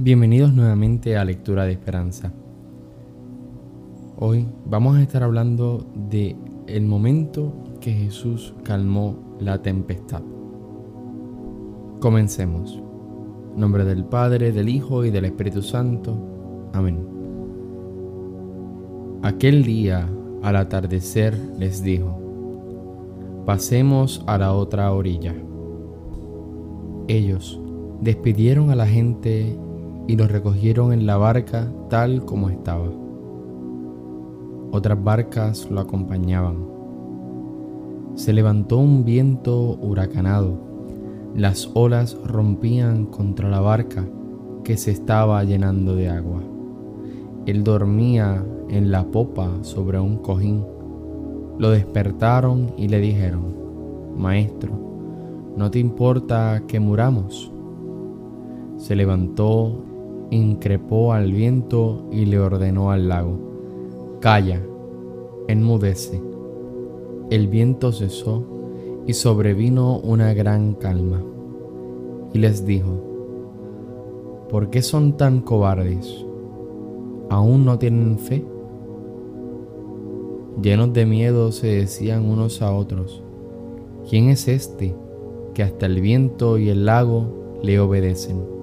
Bienvenidos nuevamente a Lectura de Esperanza. Hoy vamos a estar hablando de el momento que Jesús calmó la tempestad. Comencemos. En nombre del Padre, del Hijo y del Espíritu Santo. Amén. Aquel día, al atardecer, les dijo, pasemos a la otra orilla. Ellos despidieron a la gente y lo recogieron en la barca tal como estaba. Otras barcas lo acompañaban. Se levantó un viento huracanado. Las olas rompían contra la barca que se estaba llenando de agua. Él dormía en la popa sobre un cojín. Lo despertaron y le dijeron, Maestro, ¿no te importa que muramos? Se levantó increpó al viento y le ordenó al lago, Calla, enmudece. El viento cesó y sobrevino una gran calma. Y les dijo, ¿por qué son tan cobardes? ¿Aún no tienen fe? Llenos de miedo se decían unos a otros, ¿quién es este que hasta el viento y el lago le obedecen?